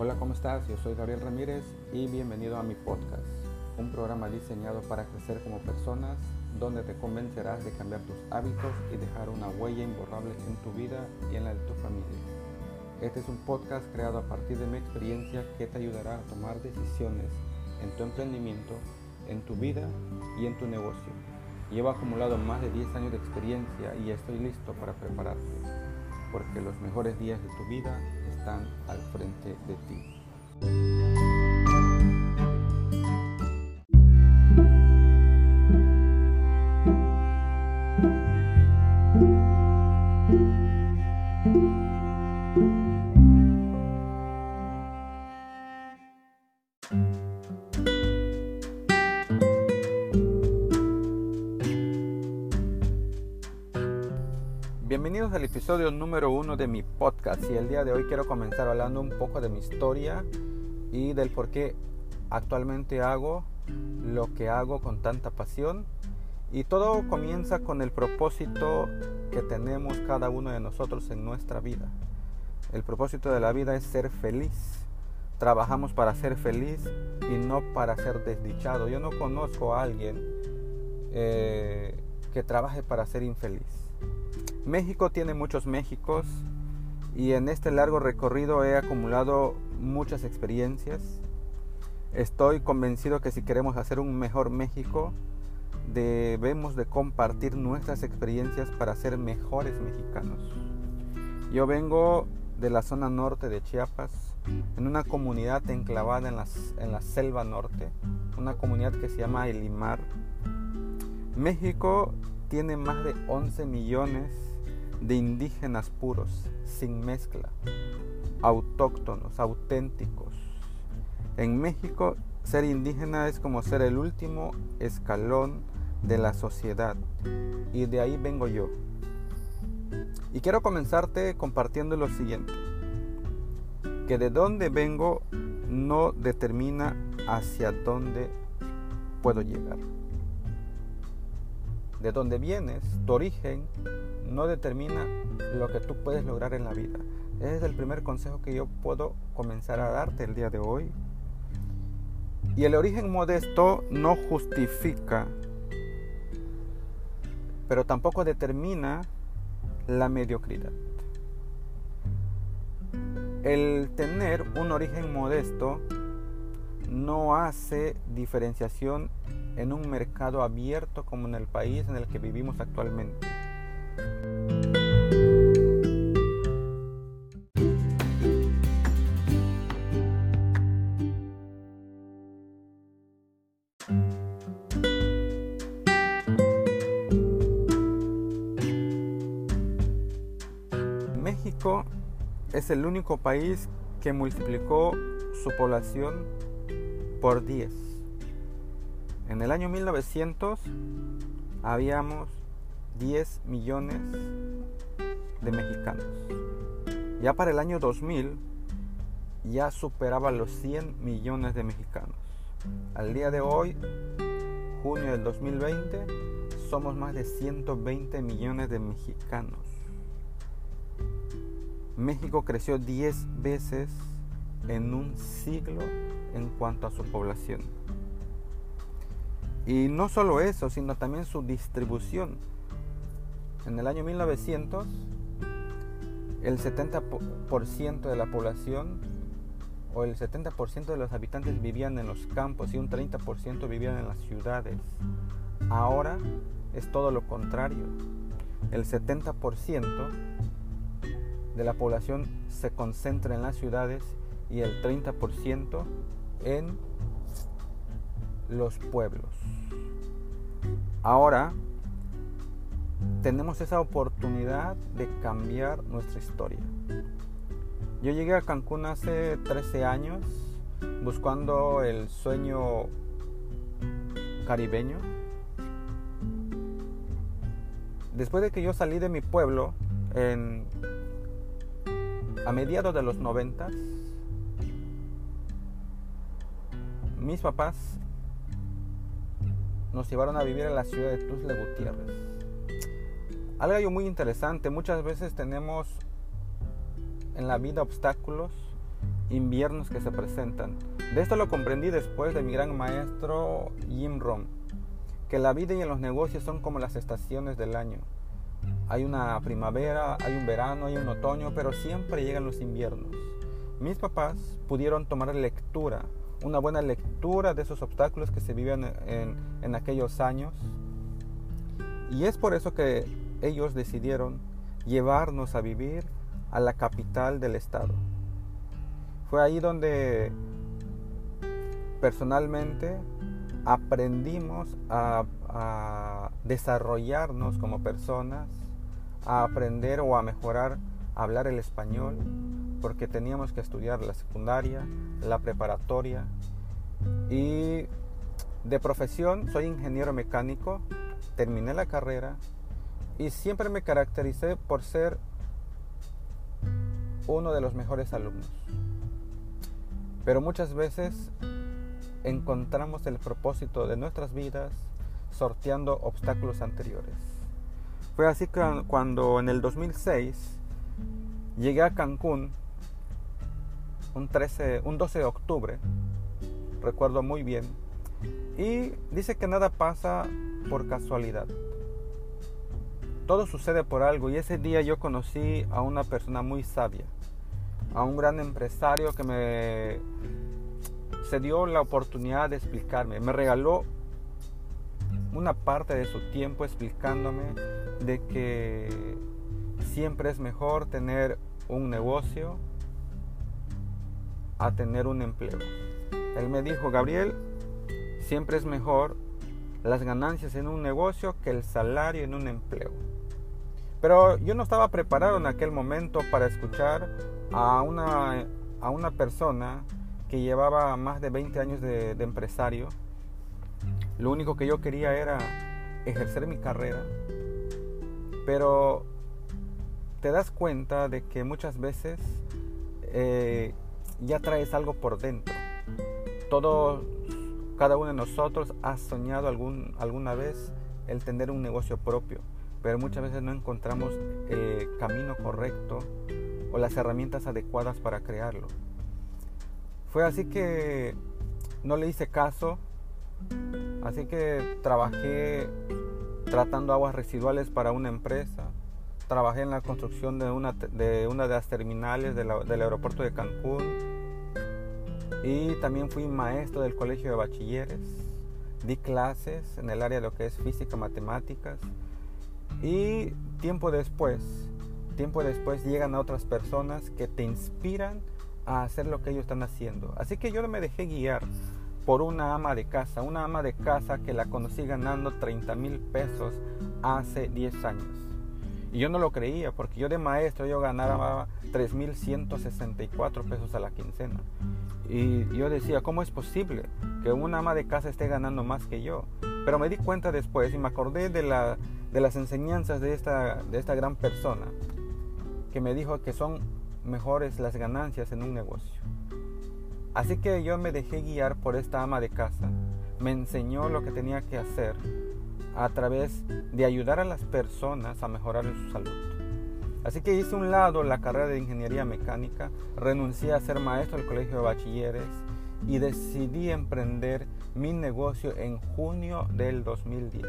Hola, ¿cómo estás? Yo soy Gabriel Ramírez y bienvenido a mi podcast, un programa diseñado para crecer como personas, donde te convencerás de cambiar tus hábitos y dejar una huella imborrable en tu vida y en la de tu familia. Este es un podcast creado a partir de mi experiencia que te ayudará a tomar decisiones en tu emprendimiento, en tu vida y en tu negocio. Llevo acumulado más de 10 años de experiencia y estoy listo para prepararte, porque los mejores días de tu vida al frente de ti. Bienvenidos al episodio número uno de mi podcast y el día de hoy quiero comenzar hablando un poco de mi historia y del por qué actualmente hago lo que hago con tanta pasión y todo comienza con el propósito que tenemos cada uno de nosotros en nuestra vida. El propósito de la vida es ser feliz. Trabajamos para ser feliz y no para ser desdichado. Yo no conozco a alguien eh, que trabaje para ser infeliz. México tiene muchos Méxicos y en este largo recorrido he acumulado muchas experiencias. Estoy convencido que si queremos hacer un mejor México, debemos de compartir nuestras experiencias para ser mejores mexicanos. Yo vengo de la zona norte de Chiapas, en una comunidad enclavada en, en la selva norte, una comunidad que se llama Elimar. México tiene más de 11 millones de indígenas puros, sin mezcla, autóctonos, auténticos. En México, ser indígena es como ser el último escalón de la sociedad y de ahí vengo yo. Y quiero comenzarte compartiendo lo siguiente, que de dónde vengo no determina hacia dónde puedo llegar. De dónde vienes, tu origen, no determina lo que tú puedes lograr en la vida. Ese es el primer consejo que yo puedo comenzar a darte el día de hoy. Y el origen modesto no justifica, pero tampoco determina la mediocridad. El tener un origen modesto no hace diferenciación en un mercado abierto como en el país en el que vivimos actualmente. México es el único país que multiplicó su población por 10. En el año 1900 habíamos 10 millones de mexicanos. Ya para el año 2000 ya superaba los 100 millones de mexicanos. Al día de hoy, junio del 2020, somos más de 120 millones de mexicanos. México creció 10 veces en un siglo en cuanto a su población. Y no solo eso, sino también su distribución. En el año 1900, el 70% de la población o el 70% de los habitantes vivían en los campos y un 30% vivían en las ciudades. Ahora es todo lo contrario. El 70% de la población se concentra en las ciudades y el 30% en los pueblos. Ahora tenemos esa oportunidad de cambiar nuestra historia. Yo llegué a Cancún hace 13 años buscando el sueño caribeño. Después de que yo salí de mi pueblo en, a mediados de los 90, mis papás nos llevaron a vivir en la ciudad de Tuzla Gutiérrez. Algo muy interesante, muchas veces tenemos en la vida obstáculos inviernos que se presentan. De esto lo comprendí después de mi gran maestro Jim Rom, que la vida y los negocios son como las estaciones del año. Hay una primavera, hay un verano, hay un otoño, pero siempre llegan los inviernos. Mis papás pudieron tomar lectura, una buena lectura de esos obstáculos que se vivían en, aquellos años. Y es por eso que ellos decidieron llevarnos a vivir a la capital del estado. Fue ahí donde personalmente aprendimos a, desarrollarnos como personas, a aprender o a mejorar hablar el español, porque teníamos que estudiar la secundaria, la preparatoria y de profesión soy ingeniero mecánico, terminé la carrera y siempre me caractericé por ser uno de los mejores alumnos. Pero muchas veces encontramos el propósito de nuestras vidas sorteando obstáculos anteriores. Fue así que cuando en el 2006 llegué a Cancún, un, 13, un 12 de octubre, recuerdo muy bien, y dice que nada pasa por casualidad. Todo sucede por algo y ese día yo conocí a una persona muy sabia a un gran empresario que me se dio la oportunidad de explicarme. Me regaló una parte de su tiempo explicándome de que siempre es mejor tener un negocio a tener un empleo. Él me dijo, Gabriel, siempre es mejor las ganancias en un negocio que el salario en un empleo. Pero yo no estaba preparado en aquel momento para escuchar a una, a una persona que llevaba más de 20 años de, empresario. Lo único que yo quería era ejercer mi carrera. Pero te das cuenta de que muchas veces eh, ya traes algo por dentro. Todo, cada uno de nosotros ha soñado algún, alguna vez el tener un negocio propio pero muchas veces no encontramos el camino correcto o las herramientas adecuadas para crearlo. Fue así que no le hice caso, así que trabajé tratando aguas residuales para una empresa, trabajé en la construcción de, una de las terminales del aeropuerto de Cancún y también fui maestro del colegio de bachilleres, di clases en el área de lo que es física, matemáticas, y tiempo después, tiempo después llegan a otras personas que te inspiran a hacer lo que ellos están haciendo. Así que yo me dejé guiar por una ama de casa, una ama de casa que la conocí ganando 30 mil pesos hace 10 años. Y yo no lo creía, porque yo de maestro yo ganaba 3.164 pesos a la quincena. Y yo decía, ¿cómo es posible que una ama de casa esté ganando más que yo? Pero me di cuenta después y me acordé de la, de las enseñanzas de esta, de esta gran persona que me dijo que son mejores las ganancias en un negocio. Así que yo me dejé guiar por esta ama de casa. Me enseñó lo que tenía que hacer a través de ayudar a las personas a mejorar su salud. Así que hice un lado la carrera de ingeniería mecánica, renuncié a ser maestro del colegio de bachilleres y decidí emprender mi negocio en junio del 2010.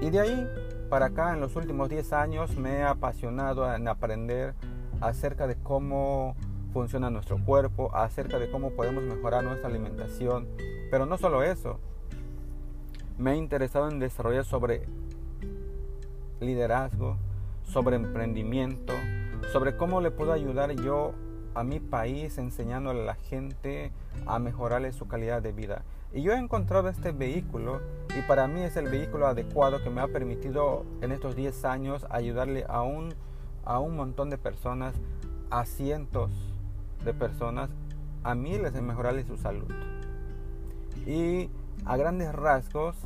Y de ahí para acá, en los últimos 10 años, me he apasionado en aprender acerca de cómo funciona nuestro cuerpo, acerca de cómo podemos mejorar nuestra alimentación. Pero no solo eso, me he interesado en desarrollar sobre liderazgo, sobre emprendimiento, sobre cómo le puedo ayudar yo a mi país enseñándole a la gente a mejorarle su calidad de vida. Y yo he encontrado este vehículo y para mí es el vehículo adecuado que me ha permitido en estos 10 años ayudarle a un, a un montón de personas, a cientos de personas, a miles en mejorarle su salud. Y a grandes rasgos,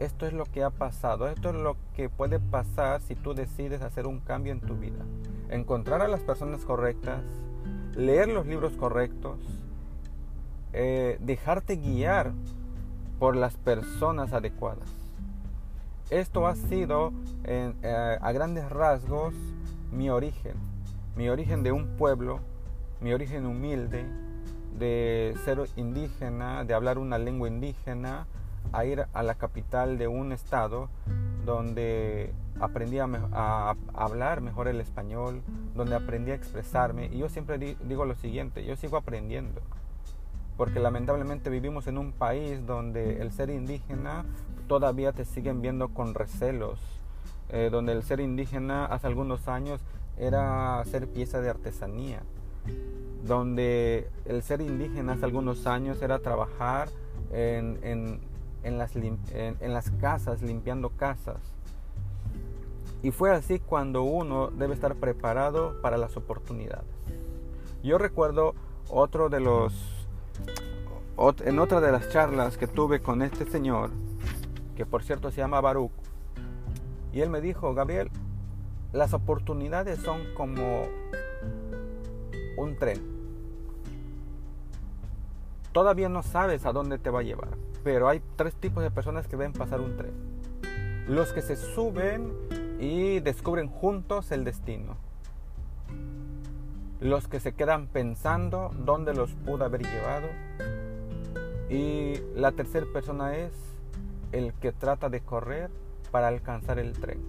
esto es lo que ha pasado, esto es lo que puede pasar si tú decides hacer un cambio en tu vida. Encontrar a las personas correctas, leer los libros correctos, eh, dejarte guiar por las personas adecuadas. Esto ha sido eh, a grandes rasgos mi origen, mi origen de un pueblo mi origen humilde, de ser indígena, de hablar una lengua indígena, a ir a la capital de un estado donde aprendí a, hablar mejor el español, donde aprendí a expresarme. Y yo siempre digo lo siguiente, yo sigo aprendiendo, porque lamentablemente vivimos en un país donde el ser indígena todavía te siguen viendo con recelos, eh, donde el ser indígena hace algunos años era ser pieza de artesanía, donde el ser indígena hace algunos años era trabajar en, las, casas, limpiando casas. Y fue así cuando uno debe estar preparado para las oportunidades. Yo recuerdo otro de los, en otra de las charlas que tuve con este señor, que por cierto se llama Baruch, y él me dijo, Gabriel, las oportunidades son como un tren. Todavía no sabes a dónde te va a llevar, pero hay tres tipos de personas que ven pasar un tren. Los que se suben y descubren juntos el destino. Los que se quedan pensando dónde los pudo haber llevado. Y la tercera persona es el que trata de correr para alcanzar el tren.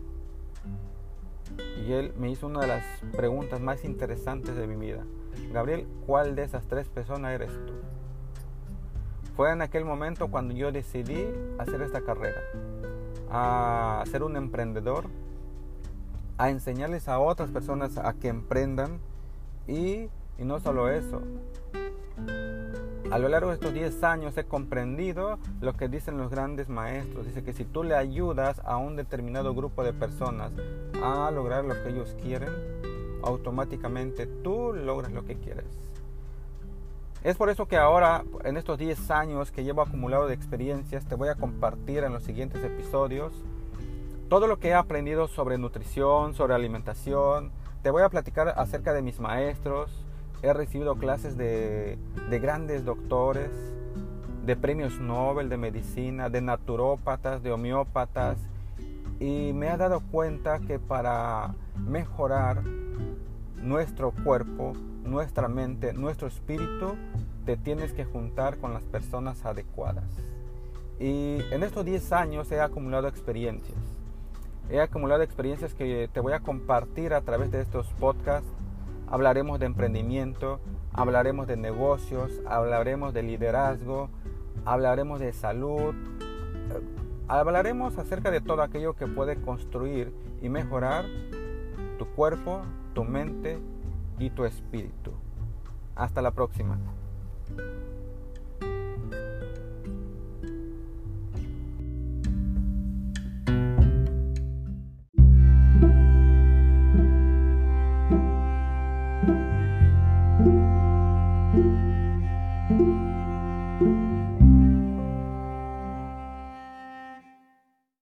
Y él me hizo una de las preguntas más interesantes de mi vida. Gabriel, ¿cuál de esas tres personas eres tú? Fue en aquel momento cuando yo decidí hacer esta carrera, a ser un emprendedor, a enseñarles a otras personas a que emprendan y, y no solo eso, a lo largo de estos 10 años he comprendido lo que dicen los grandes maestros. Dice que si tú le ayudas a un determinado grupo de personas a lograr lo que ellos quieren, automáticamente tú logras lo que quieres. Es por eso que ahora, en estos 10 años que llevo acumulado de experiencias, te voy a compartir en los siguientes episodios todo lo que he aprendido sobre nutrición, sobre alimentación. Te voy a platicar acerca de mis maestros, He recibido clases de, grandes doctores, de premios Nobel de medicina, de naturópatas, de homeópatas, y me he dado cuenta que para mejorar nuestro cuerpo, nuestra mente, nuestro espíritu, te tienes que juntar con las personas adecuadas. Y en estos 10 años he acumulado experiencias. He acumulado experiencias que te voy a compartir a través de estos podcasts Hablaremos de emprendimiento, hablaremos de negocios, hablaremos de liderazgo, hablaremos de salud, hablaremos acerca de todo aquello que puede construir y mejorar tu cuerpo, tu mente y tu espíritu. Hasta la próxima.